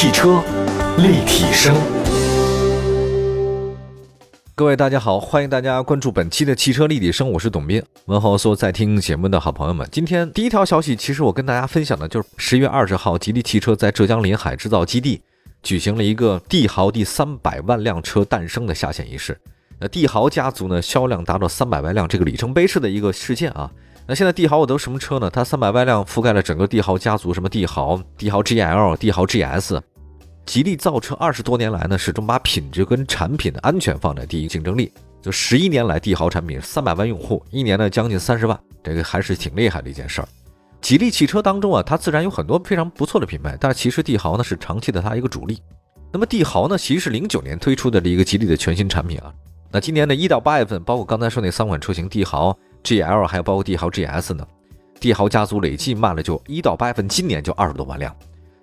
汽车立体声，各位大家好，欢迎大家关注本期的汽车立体声，我是董斌，问候所有在听节目的好朋友们。今天第一条消息，其实我跟大家分享的就是十月二十号，吉利汽车在浙江临海制造基地举行了一个帝豪第三百万辆车诞生的下线仪式。那帝豪家族呢，销量达到三百万辆，这个里程碑式的一个事件啊。那现在帝豪我都什么车呢？它三百万辆覆盖了整个帝豪家族，什么帝豪、帝豪 GL、帝豪 GS。吉利造车二十多年来呢，始终把品质跟产品的安全放在第一，竞争力。就十一年来，帝豪产品三百万用户，一年呢将近三十万，这个还是挺厉害的一件事儿。吉利汽车当中啊，它自然有很多非常不错的品牌，但其实帝豪呢是长期的它一个主力。那么帝豪呢，其实是零九年推出的一个吉利的全新产品啊。那今年的一到八月份，包括刚才说那三款车型，帝豪。GL 还有包括帝豪 GS 呢，帝豪家族累计卖了就一到八月份，今年就二十多万辆，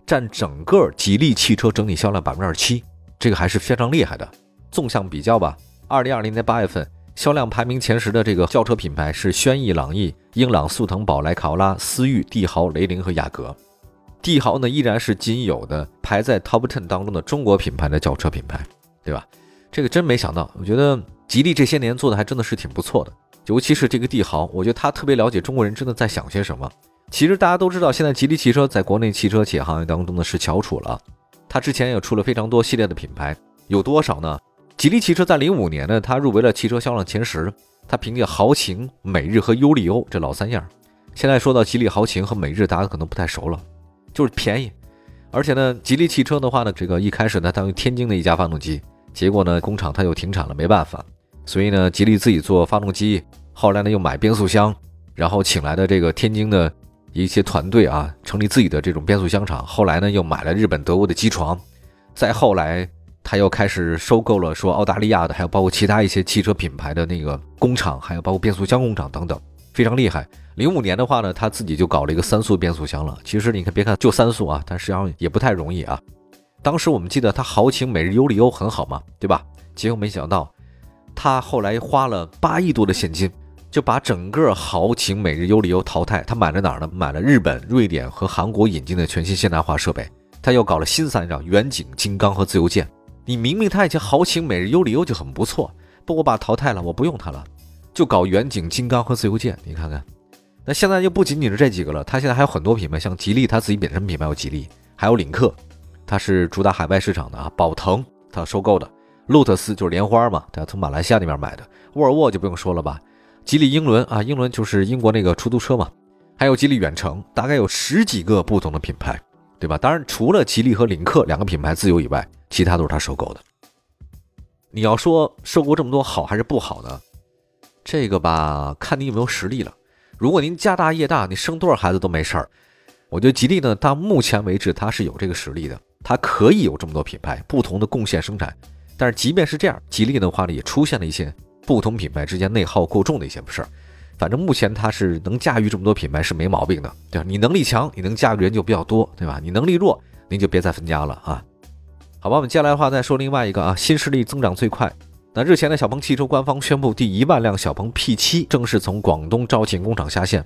占整个吉利汽车整体销量百分之二十七，这个还是非常厉害的。纵向比较吧，二零二零年八月份销量排名前十的这个轿车品牌是轩逸、朗逸、英朗、速腾、宝来、卡罗拉、思域、帝豪、雷凌和雅阁。帝豪呢依然是仅有的排在 Top Ten 当中的中国品牌的轿车品牌，对吧？这个真没想到，我觉得吉利这些年做的还真的是挺不错的。尤其是这个帝豪，我觉得他特别了解中国人真的在想些什么。其实大家都知道，现在吉利汽车在国内汽车企业行业当中呢是翘楚了。它之前也出了非常多系列的品牌，有多少呢？吉利汽车在零五年呢，它入围了汽车销量前十。它凭借豪情、美日和优利欧这老三样。现在说到吉利豪情和美日，大家可能不太熟了，就是便宜。而且呢，吉利汽车的话呢，这个一开始呢，它用天津的一家发动机，结果呢，工厂它又停产了，没办法。所以呢，吉利自己做发动机，后来呢又买变速箱，然后请来的这个天津的一些团队啊，成立自己的这种变速箱厂。后来呢又买了日本、德国的机床，再后来他又开始收购了说澳大利亚的，还有包括其他一些汽车品牌的那个工厂，还有包括变速箱工厂等等，非常厉害。零五年的话呢，他自己就搞了一个三速变速箱了。其实你看，别看就三速啊，但实际上也不太容易啊。当时我们记得他豪情、每日优利欧很好嘛，对吧？结果没想到。他后来花了八亿多的现金，就把整个豪情、每日优利欧淘汰。他买了哪儿呢？买了日本、瑞典和韩国引进的全新现代化设备。他又搞了新三样：远景、金刚和自由舰。你明明他以前豪情、每日优利欧就很不错，不，我把淘汰了，我不用它了，就搞远景、金刚和自由舰。你看看，那现在就不仅仅是这几个了，他现在还有很多品牌，像吉利，他自己本身品牌有吉利，还有领克，它是主打海外市场的啊。宝腾，他收购的。路特斯就是莲花嘛，他从马来西亚那边买的。沃尔沃就不用说了吧，吉利英伦啊，英伦就是英国那个出租车嘛，还有吉利远程，大概有十几个不同的品牌，对吧？当然，除了吉利和领克两个品牌自有以外，其他都是他收购的。你要说收购这么多好还是不好呢？这个吧，看你有没有实力了。如果您家大业大，你生多少孩子都没事儿。我觉得吉利呢，到目前为止它是有这个实力的，它可以有这么多品牌不同的贡献生产。但是即便是这样，吉利的话呢，也出现了一些不同品牌之间内耗过重的一些事儿。反正目前它是能驾驭这么多品牌是没毛病的，对吧？你能力强，你能驾驭人就比较多，对吧？你能力弱，您就别再分家了啊。好吧，我们接下来的话再说另外一个啊，新势力增长最快。那日前的小鹏汽车官方宣布，第一万辆小鹏 P7 正式从广东肇庆工厂下线。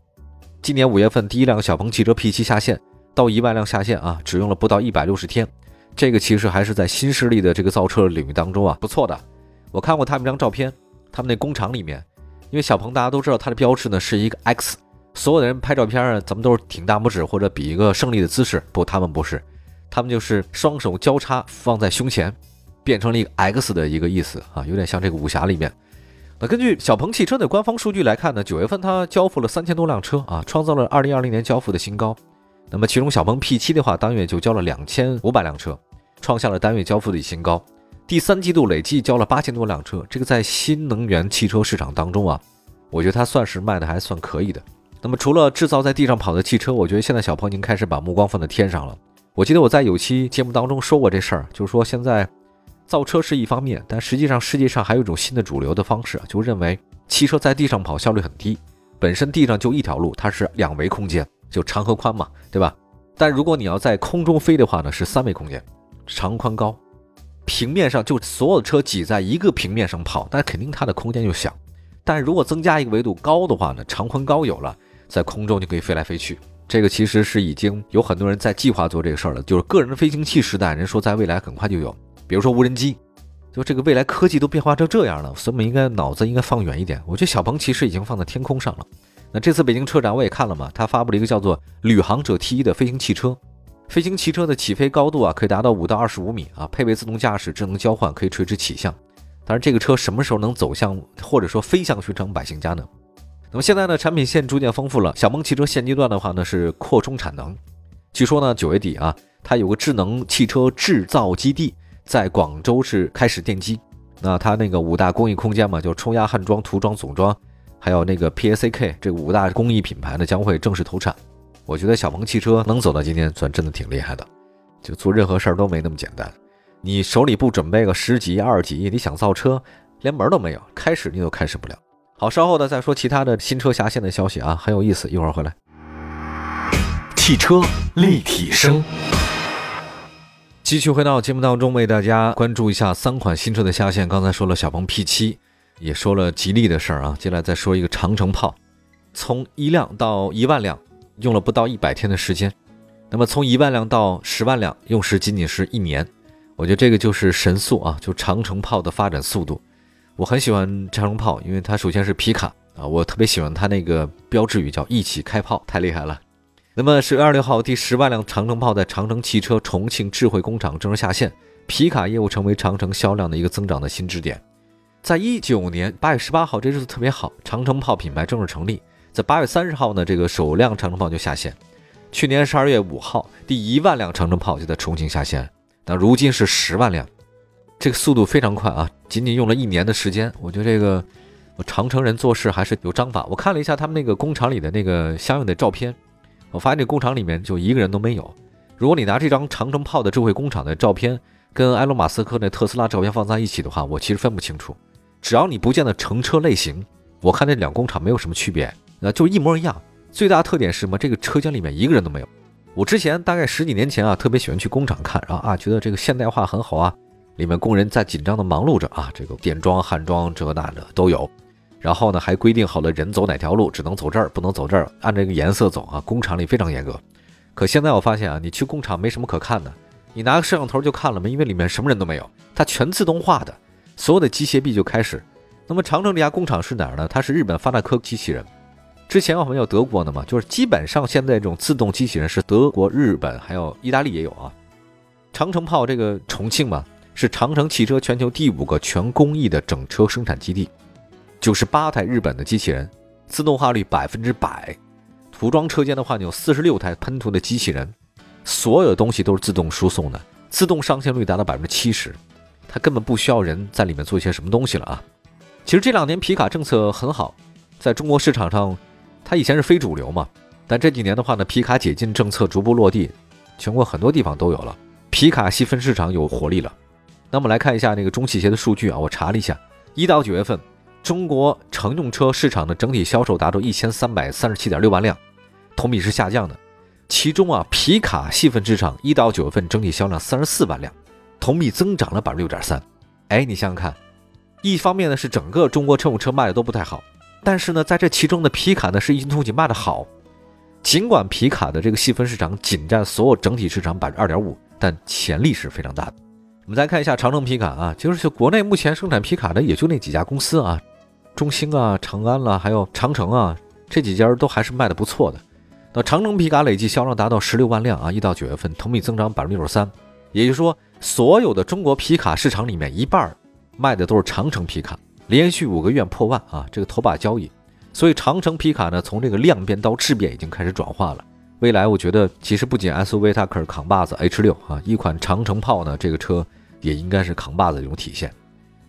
今年五月份第一辆小鹏汽车 P7 下线，到一万辆下线啊，只用了不到一百六十天。这个其实还是在新势力的这个造车领域当中啊，不错的。我看过他们一张照片，他们那工厂里面，因为小鹏大家都知道它的标志呢是一个 X，所有的人拍照片啊，咱们都是挺大拇指或者比一个胜利的姿势，不，他们不是，他们就是双手交叉放在胸前，变成了一个 X 的一个意思啊，有点像这个武侠里面。那根据小鹏汽车的官方数据来看呢，九月份它交付了三千多辆车啊，创造了二零二零年交付的新高。那么其中小鹏 P7 的话，当月就交了两千五百辆车。创下了单月交付的新高，第三季度累计交了八千多辆车，这个在新能源汽车市场当中啊，我觉得它算是卖的还算可以的。那么除了制造在地上跑的汽车，我觉得现在小鹏已经开始把目光放在天上了。我记得我在有期节目当中说过这事儿，就是说现在造车是一方面，但实际上世界上还有一种新的主流的方式，就认为汽车在地上跑效率很低，本身地上就一条路，它是两维空间，就长和宽嘛，对吧？但如果你要在空中飞的话呢，是三维空间。长宽高，平面上就所有的车挤在一个平面上跑，那肯定它的空间就小。但如果增加一个维度高的话呢，长宽高有了，在空中就可以飞来飞去，这个其实是已经有很多人在计划做这个事儿了，就是个人飞行器时代，人说在未来很快就有，比如说无人机，就这个未来科技都变化成这样了，所以我们应该脑子应该放远一点。我觉得小鹏其实已经放在天空上了。那这次北京车展我也看了嘛，他发布了一个叫做“旅行者 T 一”的飞行汽车，飞行汽车的起飞高度啊可以达到五到二十五米啊，配备自动驾驶、智能交换，可以垂直起降。但是这个车什么时候能走向或者说飞向寻常百姓家呢？那么现在呢，产品线逐渐丰富了。小鹏汽车现阶段的话呢，是扩充产能。据说呢，九月底啊，它有个智能汽车制造基地在广州是开始奠基。那它那个五大工艺空间嘛，就冲压、焊装、涂装、总装，还有那个 PACK 这五大工艺品牌呢，将会正式投产。我觉得小鹏汽车能走到今天，算真的挺厉害的。就做任何事儿都没那么简单。你手里不准备个十几、二几亿，你想造车，连门都没有，开始你都开始不了。好，稍后呢再说其他的新车下线的消息啊，很有意思，一会儿回来。汽车立体声，继续回到节目当中，为大家关注一下三款新车的下线。刚才说了小鹏 P7，也说了吉利的事儿啊，接下来再说一个长城炮，从一辆到一万辆，用了不到一百天的时间。那么从一万辆到十万辆，用时仅仅是一年。我觉得这个就是神速啊，就长城炮的发展速度。我很喜欢长城炮，因为它首先是皮卡啊，我特别喜欢它那个标志语叫“一起开炮”，太厉害了。那么十月二六号，第十万辆长城炮在长城汽车重庆智慧工厂正式下线，皮卡业务成为长城销量的一个增长的新支点。在一九年八月十八号，这日子特别好，长城炮品牌正式成立。在八月三十号呢，这个首辆长城炮就下线。去年十二月五号，第一万辆长城炮就在重庆下线，那如今是十万辆。这个速度非常快啊！仅仅用了一年的时间，我觉得这个长城人做事还是有章法。我看了一下他们那个工厂里的那个相应的照片，我发现这工厂里面就一个人都没有。如果你拿这张长城炮的智慧工厂的照片跟埃隆·马斯克那特斯拉照片放在一起的话，我其实分不清楚。只要你不见的乘车类型，我看这两工厂没有什么区别，那就一模一样。最大特点是什么？这个车间里面一个人都没有。我之前大概十几年前啊，特别喜欢去工厂看，然后啊觉得这个现代化很好啊。里面工人在紧张的忙碌着啊，这个点装、焊装这那的都有，然后呢还规定好了人走哪条路，只能走这儿，不能走这儿，按这个颜色走啊。工厂里非常严格。可现在我发现啊，你去工厂没什么可看的，你拿个摄像头就看了吗？因为里面什么人都没有，它全自动化的，所有的机械臂就开始。那么长城这家工厂是哪儿呢？它是日本发达科机器人。之前我们有德国的嘛，就是基本上现在这种自动机器人是德国、日本还有意大利也有啊。长城炮这个重庆嘛。是长城汽车全球第五个全工艺的整车生产基地，九十八台日本的机器人，自动化率百分之百。涂装车间的话，有四十六台喷涂的机器人，所有的东西都是自动输送的，自动上线率达到百分之七十，它根本不需要人在里面做一些什么东西了啊。其实这两年皮卡政策很好，在中国市场上，它以前是非主流嘛，但这几年的话呢，皮卡解禁政策逐步落地，全国很多地方都有了，皮卡细分市场有活力了。那么来看一下那个中汽协的数据啊，我查了一下，一到九月份，中国乘用车市场的整体销售达到一千三百三十七点六万辆，同比是下降的。其中啊，皮卡细分市场一到九月份整体销量三十四万辆，同比增长了百分之六点三。哎，你想想看，一方面呢是整个中国乘用车卖的都不太好，但是呢，在这其中的皮卡呢是异军突起卖的好。尽管皮卡的这个细分市场仅占所有整体市场百分之二点五，但潜力是非常大的。我们再看一下长城皮卡啊，就是国内目前生产皮卡的也就那几家公司啊，中兴啊、长安啦，还有长城啊，这几家都还是卖的不错的。那长城皮卡累计销量达到十六万辆啊，一到九月份同比增长百分之六十三，也就是说，所有的中国皮卡市场里面一半卖的都是长城皮卡，连续五个月破万啊，这个头把交易。所以长城皮卡呢，从这个量变到质变已经开始转化了。未来我觉得其实不仅 SUV 它可是扛把子，H 六啊，一款长城炮呢，这个车。也应该是扛把子的一种体现。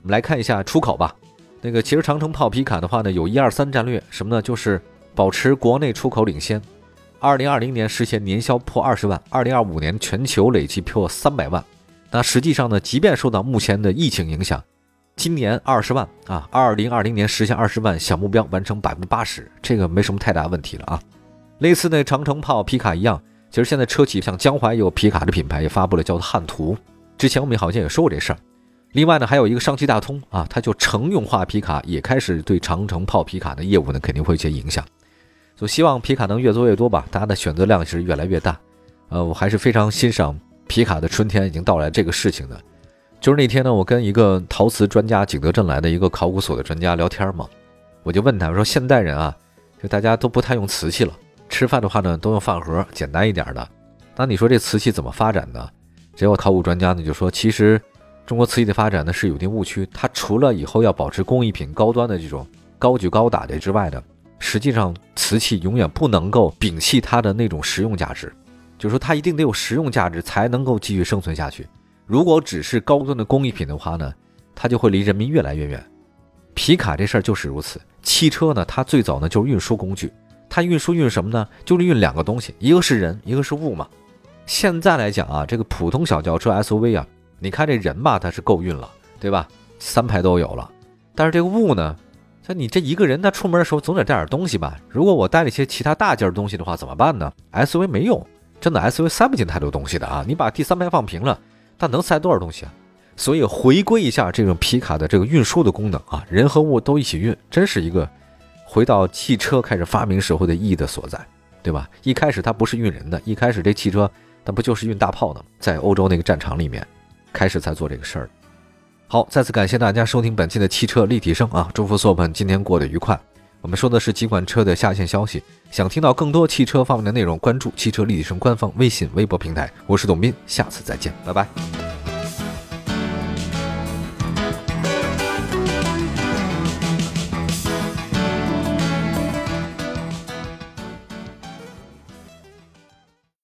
我们来看一下出口吧。那个其实长城炮皮卡的话呢，有一二三战略，什么呢？就是保持国内出口领先。二零二零年实现年销破二十万，二零二五年全球累计破三百万。那实际上呢，即便受到目前的疫情影响，今年二十万啊，二零二零年实现二十万小目标完成百分之八十，这个没什么太大问题了啊。类似那长城炮皮卡一样，其实现在车企像江淮有皮卡的品牌也发布了叫做汉图。之前我们好像也说过这事儿，另外呢，还有一个上汽大通啊，它就乘用化皮卡也开始对长城炮皮卡的业务呢肯定会有些影响，就希望皮卡能越做越多吧，大家的选择量是越来越大。呃，我还是非常欣赏皮卡的春天已经到来这个事情呢。就是那天呢，我跟一个陶瓷专家景德镇来的一个考古所的专家聊天嘛，我就问他，我说现代人啊，就大家都不太用瓷器了，吃饭的话呢都用饭盒，简单一点的。那你说这瓷器怎么发展呢？结果考古专家呢就说，其实中国瓷器的发展呢是有一定误区，它除了以后要保持工艺品高端的这种高举高打的之外呢，实际上瓷器永远不能够摒弃它的那种实用价值，就是说它一定得有实用价值才能够继续生存下去。如果只是高端的工艺品的话呢，它就会离人民越来越远。皮卡这事儿就是如此。汽车呢，它最早呢就是运输工具，它运输运什么呢？就是运两个东西，一个是人，一个是物嘛。现在来讲啊，这个普通小轿车 SUV 啊，你看这人吧，它是够运了，对吧？三排都有了。但是这个物呢，像你这一个人，他出门的时候总得带点东西吧？如果我带了一些其他大件东西的话，怎么办呢？SUV 没用，真的 SUV 塞不进太多东西的啊。你把第三排放平了。它能塞多少东西啊？所以回归一下这种皮卡的这个运输的功能啊，人和物都一起运，真是一个回到汽车开始发明时候的意义的所在，对吧？一开始它不是运人的，一开始这汽车它不就是运大炮的吗？在欧洲那个战场里面，开始才做这个事儿。好，再次感谢大家收听本期的汽车立体声啊！祝福所有朋友今天过得愉快。我们说的是几款车的下线消息，想听到更多汽车方面的内容，关注汽车立体声官方微信、微博平台。我是董斌，下次再见，拜拜。